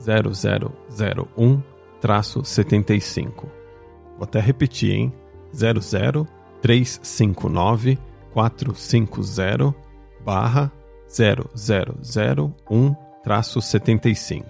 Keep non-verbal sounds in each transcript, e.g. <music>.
0001-75. Vou até repetir, hein? 00359 450 barra 0001-75.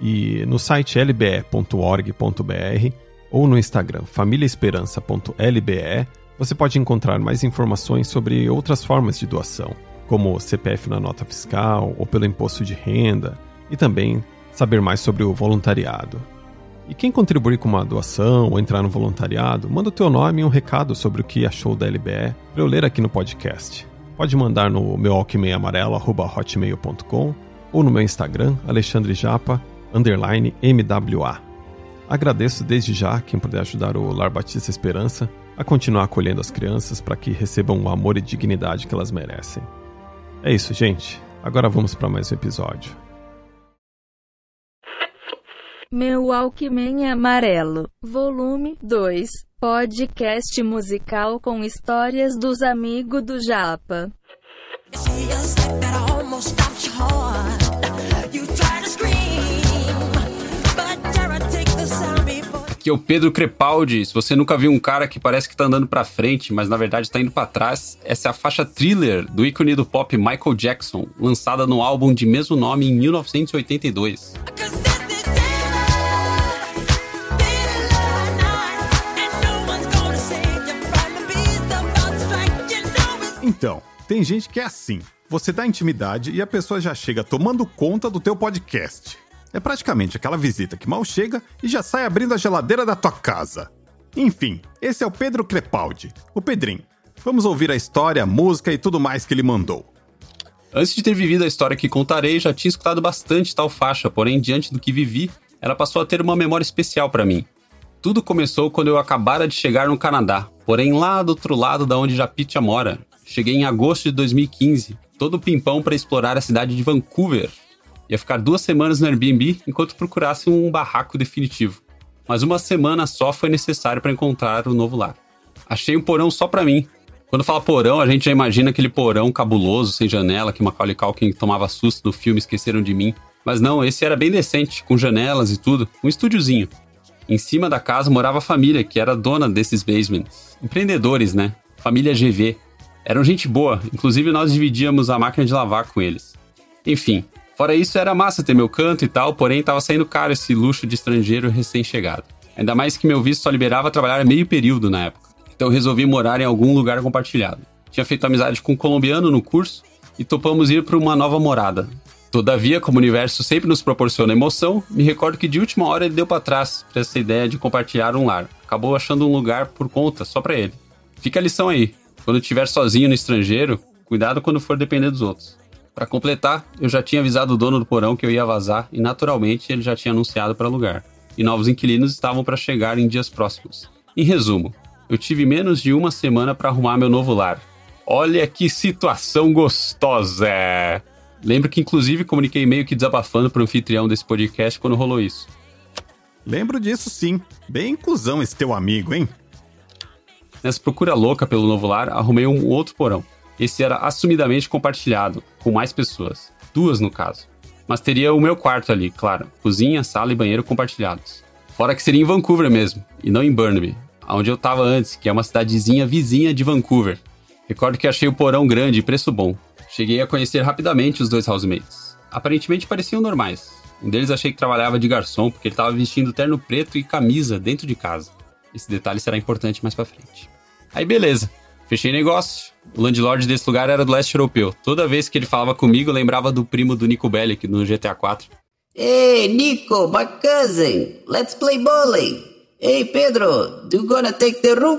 E no site lbe.org.br ou no Instagram famíliaesperança.lbe você pode encontrar mais informações sobre outras formas de doação, como CPF na nota fiscal ou pelo imposto de renda, e também saber mais sobre o voluntariado. E quem contribuir com uma doação ou entrar no voluntariado, manda o teu nome e um recado sobre o que achou da LBE para eu ler aqui no podcast. Pode mandar no meu alquimeamarelo.hotmail.com ou no meu Instagram, Alexandre Japa, underline MWA. Agradeço desde já quem puder ajudar o Lar Batista Esperança a continuar acolhendo as crianças para que recebam o amor e dignidade que elas merecem. É isso, gente. Agora vamos para mais um episódio. Meu Walkman Amarelo, Volume 2, podcast musical com histórias dos amigos do Japa. Aqui é o Pedro Crepaldi. Se você nunca viu um cara que parece que tá andando pra frente, mas na verdade tá indo para trás, essa é a faixa thriller do ícone do pop Michael Jackson, lançada no álbum de mesmo nome em 1982. Então, tem gente que é assim. Você dá intimidade e a pessoa já chega tomando conta do teu podcast. É praticamente aquela visita que mal chega e já sai abrindo a geladeira da tua casa. Enfim, esse é o Pedro Crepaldi, o Pedrinho. Vamos ouvir a história, a música e tudo mais que ele mandou. Antes de ter vivido a história que contarei, já tinha escutado bastante tal faixa, porém, diante do que vivi, ela passou a ter uma memória especial para mim. Tudo começou quando eu acabara de chegar no Canadá, porém lá do outro lado da onde Japitia mora, Cheguei em agosto de 2015, todo pimpão para explorar a cidade de Vancouver. Ia ficar duas semanas no Airbnb enquanto procurasse um barraco definitivo. Mas uma semana só foi necessário para encontrar o novo lar. Achei um porão só para mim. Quando fala porão, a gente já imagina aquele porão cabuloso, sem janela, que Macaulay Culkin tomava susto do filme Esqueceram de Mim. Mas não, esse era bem decente, com janelas e tudo, um estúdiozinho. Em cima da casa morava a família, que era dona desses basements. Empreendedores, né? Família GV. Eram gente boa, inclusive nós dividíamos a máquina de lavar com eles. Enfim, fora isso era massa ter meu canto e tal, porém tava saindo caro esse luxo de estrangeiro recém-chegado. Ainda mais que meu visto só liberava trabalhar meio período na época. Então resolvi morar em algum lugar compartilhado. Tinha feito amizade com um colombiano no curso e topamos ir para uma nova morada. Todavia, como o universo sempre nos proporciona emoção, me recordo que de última hora ele deu para trás para essa ideia de compartilhar um lar. Acabou achando um lugar por conta só para ele. Fica a lição aí. Quando estiver sozinho no estrangeiro, cuidado quando for depender dos outros. Para completar, eu já tinha avisado o dono do porão que eu ia vazar e naturalmente ele já tinha anunciado para alugar. E novos inquilinos estavam para chegar em dias próximos. Em resumo, eu tive menos de uma semana para arrumar meu novo lar. Olha que situação gostosa! Lembro que inclusive comuniquei meio que desabafando para o anfitrião desse podcast quando rolou isso. Lembro disso sim. Bem inclusão esse teu amigo, hein? Nessa procura louca pelo novo lar, arrumei um outro porão. Esse era assumidamente compartilhado, com mais pessoas. Duas, no caso. Mas teria o meu quarto ali, claro. Cozinha, sala e banheiro compartilhados. Fora que seria em Vancouver mesmo, e não em Burnaby, onde eu estava antes, que é uma cidadezinha vizinha de Vancouver. Recordo que achei o porão grande e preço bom. Cheguei a conhecer rapidamente os dois housemates. Aparentemente pareciam normais. Um deles achei que trabalhava de garçom porque ele estava vestindo terno preto e camisa dentro de casa. Esse detalhe será importante mais pra frente. Aí beleza, fechei negócio. O landlord desse lugar era do leste europeu. Toda vez que ele falava comigo, lembrava do primo do Nico Bellic no GTA 4. Hey, Nico, my cousin, let's play bowling. Hey, Pedro, do you gonna take the room?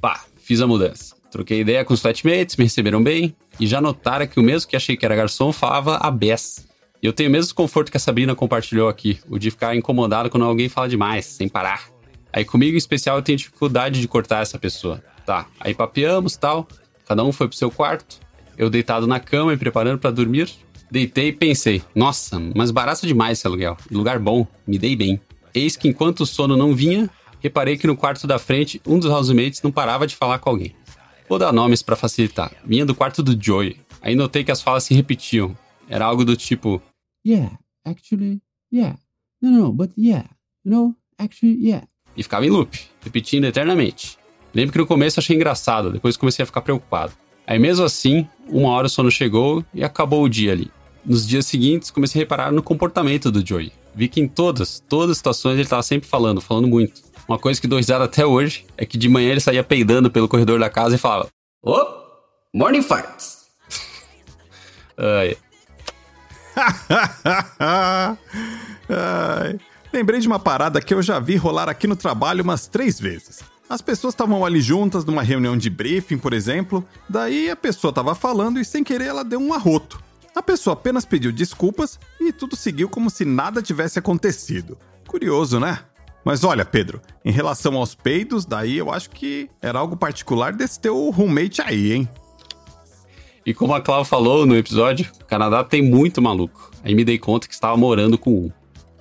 Pá, fiz a mudança. Troquei ideia com os flatmates, me receberam bem e já notaram que o mesmo que achei que era garçom falava a Bess. E eu tenho o mesmo conforto que a Sabrina compartilhou aqui, o de ficar incomodado quando alguém fala demais, sem parar. Aí comigo em especial eu tenho dificuldade de cortar essa pessoa. Tá, aí papeamos tal, cada um foi pro seu quarto, eu deitado na cama e preparando para dormir. Deitei e pensei, nossa, mas barato demais esse aluguel, lugar bom, me dei bem. Eis que enquanto o sono não vinha, reparei que no quarto da frente um dos housemates não parava de falar com alguém. Vou dar nomes para facilitar. Vinha do quarto do Joey. Aí notei que as falas se repetiam. Era algo do tipo: Yeah, actually, yeah. No, no, but yeah. You know, actually, yeah. E ficava em loop, repetindo eternamente. Lembro que no começo achei engraçado, depois comecei a ficar preocupado. Aí mesmo assim, uma hora o sono chegou e acabou o dia ali. Nos dias seguintes, comecei a reparar no comportamento do Joey. Vi que em todas, todas as situações ele estava sempre falando, falando muito. Uma coisa que dou risada até hoje é que de manhã ele saía peidando pelo corredor da casa e falava: Oh, morning farts. <laughs> Ai, <laughs> Ai, lembrei de uma parada que eu já vi rolar aqui no trabalho umas três vezes. As pessoas estavam ali juntas numa reunião de briefing, por exemplo, daí a pessoa estava falando e sem querer ela deu um arroto. A pessoa apenas pediu desculpas e tudo seguiu como se nada tivesse acontecido. Curioso, né? Mas olha, Pedro, em relação aos peidos, daí eu acho que era algo particular desse teu roommate aí, hein? E como a Clau falou no episódio, o Canadá tem muito maluco. Aí me dei conta que estava morando com um.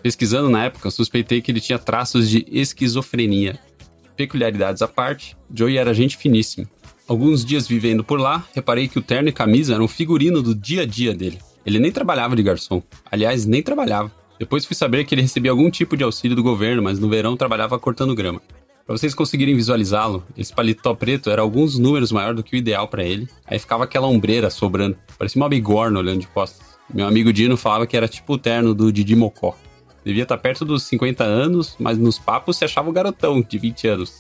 Pesquisando na época, suspeitei que ele tinha traços de esquizofrenia. Peculiaridades à parte, Joey era gente finíssima. Alguns dias vivendo por lá, reparei que o terno e camisa eram um figurino do dia a dia dele. Ele nem trabalhava de garçom. Aliás, nem trabalhava. Depois fui saber que ele recebia algum tipo de auxílio do governo, mas no verão trabalhava cortando grama. Para vocês conseguirem visualizá-lo, esse paletó preto era alguns números maior do que o ideal para ele. Aí ficava aquela ombreira sobrando. Parecia uma bigorna olhando de costas. Meu amigo Dino falava que era tipo o terno do Didi Mocó. Devia estar perto dos 50 anos, mas nos papos se achava um garotão de 20 anos.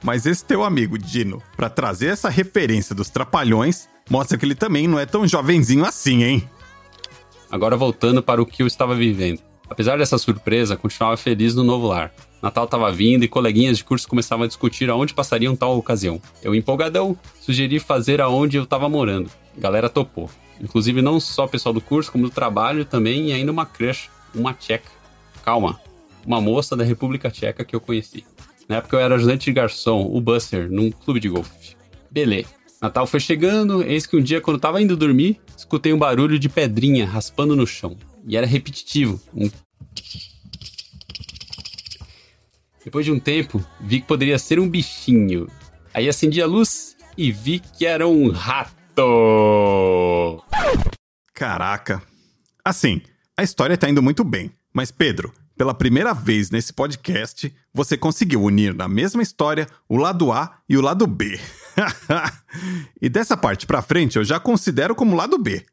Mas esse teu amigo Dino, para trazer essa referência dos trapalhões, mostra que ele também não é tão jovenzinho assim, hein? Agora voltando para o que eu estava vivendo. Apesar dessa surpresa, continuava feliz no novo lar. Natal estava vindo e coleguinhas de curso começavam a discutir aonde passariam tal ocasião. Eu, empolgadão, sugeri fazer aonde eu estava morando. A galera topou. Inclusive não só o pessoal do curso, como do trabalho também, e ainda uma crush, uma tcheca. Calma, uma moça da República Tcheca que eu conheci. Na época eu era ajudante de garçom, o Buster, num clube de golfe. Beleza. Natal foi chegando, eis que um dia, quando tava indo dormir, escutei um barulho de pedrinha raspando no chão. E era repetitivo. Um... Depois de um tempo, vi que poderia ser um bichinho. Aí acendi a luz e vi que era um rato. Caraca. Assim, a história tá indo muito bem. Mas, Pedro, pela primeira vez nesse podcast, você conseguiu unir na mesma história o lado A e o lado B. <laughs> e dessa parte pra frente eu já considero como lado B.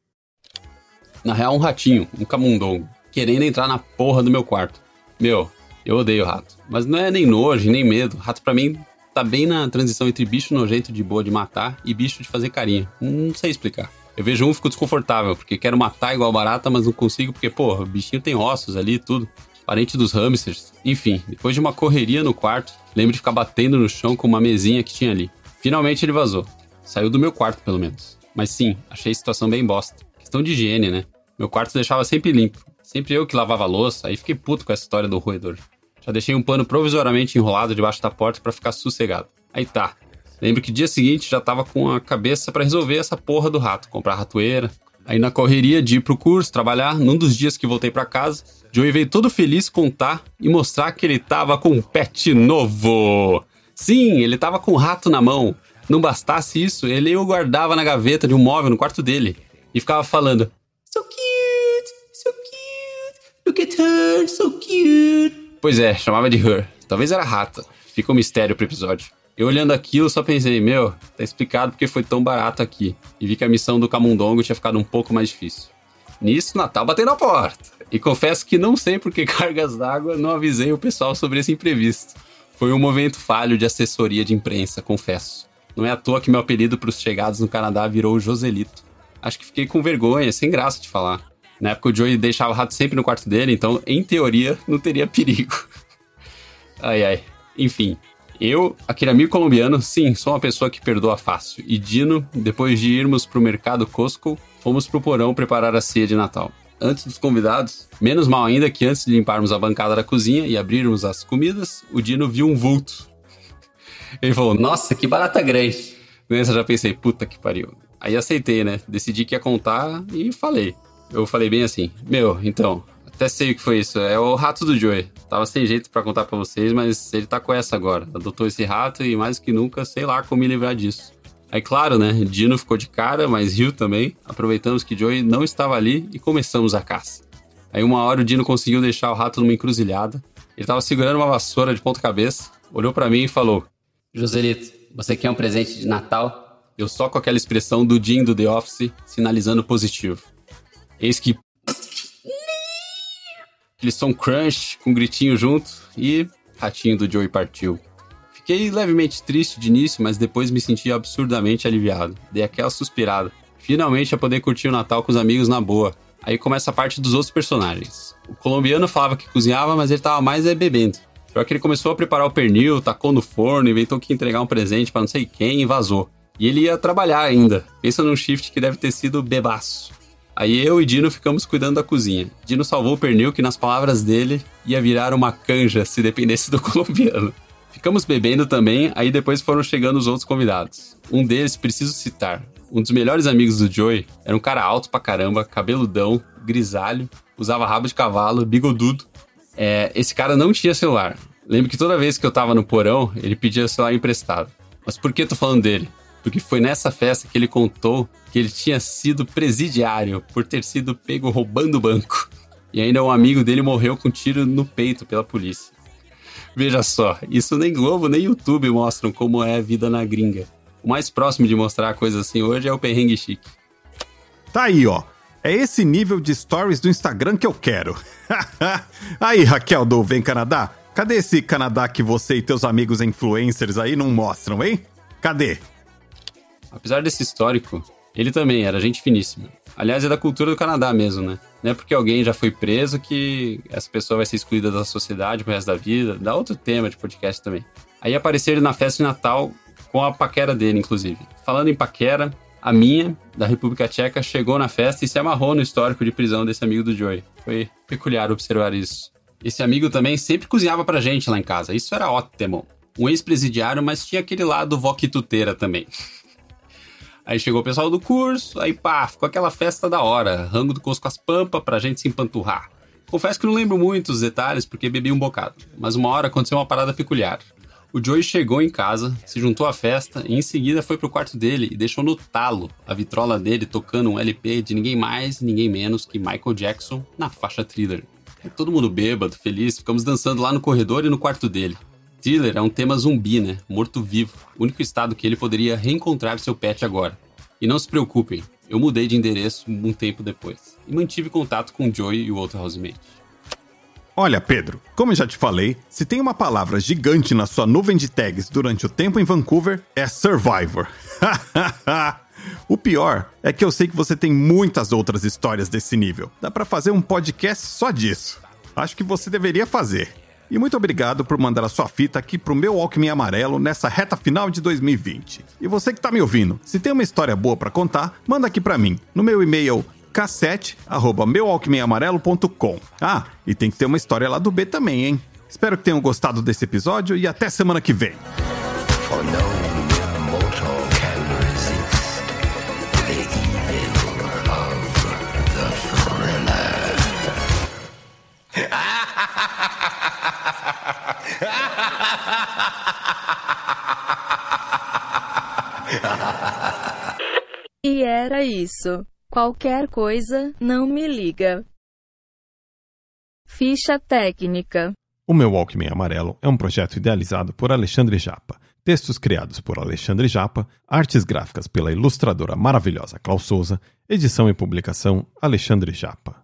Na real, um ratinho, um camundongo, querendo entrar na porra do meu quarto. Meu, eu odeio rato. Mas não é nem nojo, nem medo. Rato pra mim tá bem na transição entre bicho nojento de boa de matar e bicho de fazer carinha. Não sei explicar. Eu vejo um e fico desconfortável, porque quero matar igual barata, mas não consigo, porque, porra, o bichinho tem ossos ali e tudo. Parente dos hamsters. Enfim, depois de uma correria no quarto, lembro de ficar batendo no chão com uma mesinha que tinha ali. Finalmente ele vazou. Saiu do meu quarto, pelo menos. Mas sim, achei a situação bem bosta. Questão de higiene, né? Meu quarto deixava sempre limpo. Sempre eu que lavava a louça, aí fiquei puto com essa história do roedor. Já deixei um pano provisoriamente enrolado debaixo da porta para ficar sossegado. Aí tá. Lembro que dia seguinte já tava com a cabeça para resolver essa porra do rato, comprar ratoeira. Aí na correria de ir pro curso, trabalhar, num dos dias que voltei para casa, Joey veio todo feliz contar e mostrar que ele tava com um pet novo. Sim, ele tava com um rato na mão. Não bastasse isso, ele o guardava na gaveta de um móvel no quarto dele e ficava falando: So cute, so cute, look at her, so cute. Pois é, chamava de Her. Talvez era rata. Fica um mistério pro episódio. Eu olhando aquilo só pensei, meu, tá explicado porque foi tão barato aqui. E vi que a missão do camundongo tinha ficado um pouco mais difícil. Nisso, Natal bateu na porta. E confesso que não sei por que <laughs> cargas d'água não avisei o pessoal sobre esse imprevisto. Foi um movimento falho de assessoria de imprensa, confesso. Não é à toa que meu apelido para os chegados no Canadá virou Joselito. Acho que fiquei com vergonha, sem graça de falar. Na época o Joey deixava o rato sempre no quarto dele, então, em teoria, não teria <laughs> perigo. ai, ai. Enfim, eu, aquele amigo colombiano, sim, sou uma pessoa que perdoa fácil. E Dino, depois de irmos pro mercado Costco, fomos pro porão preparar a ceia de Natal. Antes dos convidados, menos mal ainda que antes de limparmos a bancada da cozinha e abrirmos as comidas, o Dino viu um vulto. Ele falou: Nossa, que barata grande. Nessa já pensei: Puta que pariu. Aí aceitei, né? Decidi que ia contar e falei. Eu falei bem assim: Meu, então, até sei o que foi isso. É o rato do Joey. Tava sem jeito para contar para vocês, mas ele tá com essa agora. Adotou esse rato e mais que nunca, sei lá como me livrar disso. Aí, claro, né? Dino ficou de cara, mas riu também. Aproveitamos que Joey não estava ali e começamos a caça. Aí, uma hora, o Dino conseguiu deixar o rato numa encruzilhada. Ele estava segurando uma vassoura de ponta-cabeça, olhou para mim e falou: Joselito, você quer um presente de Natal? Eu só com aquela expressão do Jim do The Office, sinalizando positivo. Eis que. Aquele som crunch com um gritinho junto e. Ratinho do Joey partiu. Fiquei levemente triste de início, mas depois me senti absurdamente aliviado. Dei aquela suspirada. Finalmente a poder curtir o Natal com os amigos na boa. Aí começa a parte dos outros personagens. O colombiano falava que cozinhava, mas ele tava mais é bebendo. Pior que ele começou a preparar o pernil, tacou no forno, inventou que ia entregar um presente para não sei quem e vazou. E ele ia trabalhar ainda. Pensa num shift que deve ter sido bebaço. Aí eu e Dino ficamos cuidando da cozinha. Dino salvou o pernil que, nas palavras dele, ia virar uma canja se dependesse do <laughs> colombiano. Ficamos bebendo também, aí depois foram chegando os outros convidados. Um deles, preciso citar, um dos melhores amigos do Joey, era um cara alto pra caramba, cabeludão, grisalho, usava rabo de cavalo, bigodudo. É, esse cara não tinha celular. Lembro que toda vez que eu tava no porão, ele pedia celular emprestado. Mas por que tô falando dele? Porque foi nessa festa que ele contou que ele tinha sido presidiário por ter sido pego roubando o banco. E ainda um amigo dele morreu com um tiro no peito pela polícia. Veja só, isso nem Globo nem YouTube mostram como é a vida na gringa. O mais próximo de mostrar coisa assim hoje é o perrengue chique. Tá aí, ó. É esse nível de stories do Instagram que eu quero. <laughs> aí, Raquel do Vem Canadá, cadê esse Canadá que você e teus amigos influencers aí não mostram, hein? Cadê? Apesar desse histórico, ele também era gente finíssima. Aliás, é da cultura do Canadá mesmo, né? Não é porque alguém já foi preso que essa pessoa vai ser excluída da sociedade pro resto da vida. Dá outro tema de podcast também. Aí apareceu ele na festa de Natal com a paquera dele, inclusive. Falando em paquera, a minha, da República Tcheca, chegou na festa e se amarrou no histórico de prisão desse amigo do Joey. Foi peculiar observar isso. Esse amigo também sempre cozinhava pra gente lá em casa. Isso era ótimo. Um ex-presidiário, mas tinha aquele lado voquituteira também. Aí chegou o pessoal do curso, aí pá, ficou aquela festa da hora, rango do Cosco as Pampa pra gente se empanturrar. Confesso que não lembro muito os detalhes porque bebi um bocado, mas uma hora aconteceu uma parada peculiar. O Joey chegou em casa, se juntou à festa e em seguida foi pro quarto dele e deixou no talo a vitrola dele tocando um LP de ninguém mais, ninguém menos que Michael Jackson na faixa thriller. Todo mundo bêbado, feliz, ficamos dançando lá no corredor e no quarto dele. Thriller é um tema zumbi, né? Morto-vivo. Único estado que ele poderia reencontrar seu pet agora. E não se preocupem, eu mudei de endereço um tempo depois. E mantive contato com Joey e o outro housemate. Olha, Pedro, como eu já te falei, se tem uma palavra gigante na sua nuvem de tags durante o tempo em Vancouver, é Survivor. <laughs> o pior é que eu sei que você tem muitas outras histórias desse nível. Dá para fazer um podcast só disso. Acho que você deveria fazer. E muito obrigado por mandar a sua fita aqui pro meu Alckmin Amarelo nessa reta final de 2020. E você que tá me ouvindo, se tem uma história boa para contar, manda aqui para mim, no meu e-mail cassete@meualckminamarelo.com. Ah, e tem que ter uma história lá do B também, hein? Espero que tenham gostado desse episódio e até semana que vem. <laughs> E era isso. Qualquer coisa, não me liga. Ficha técnica. O meu Walkman Amarelo é um projeto idealizado por Alexandre Japa. Textos criados por Alexandre Japa, artes gráficas pela ilustradora maravilhosa Klaus Souza, edição e publicação Alexandre Japa.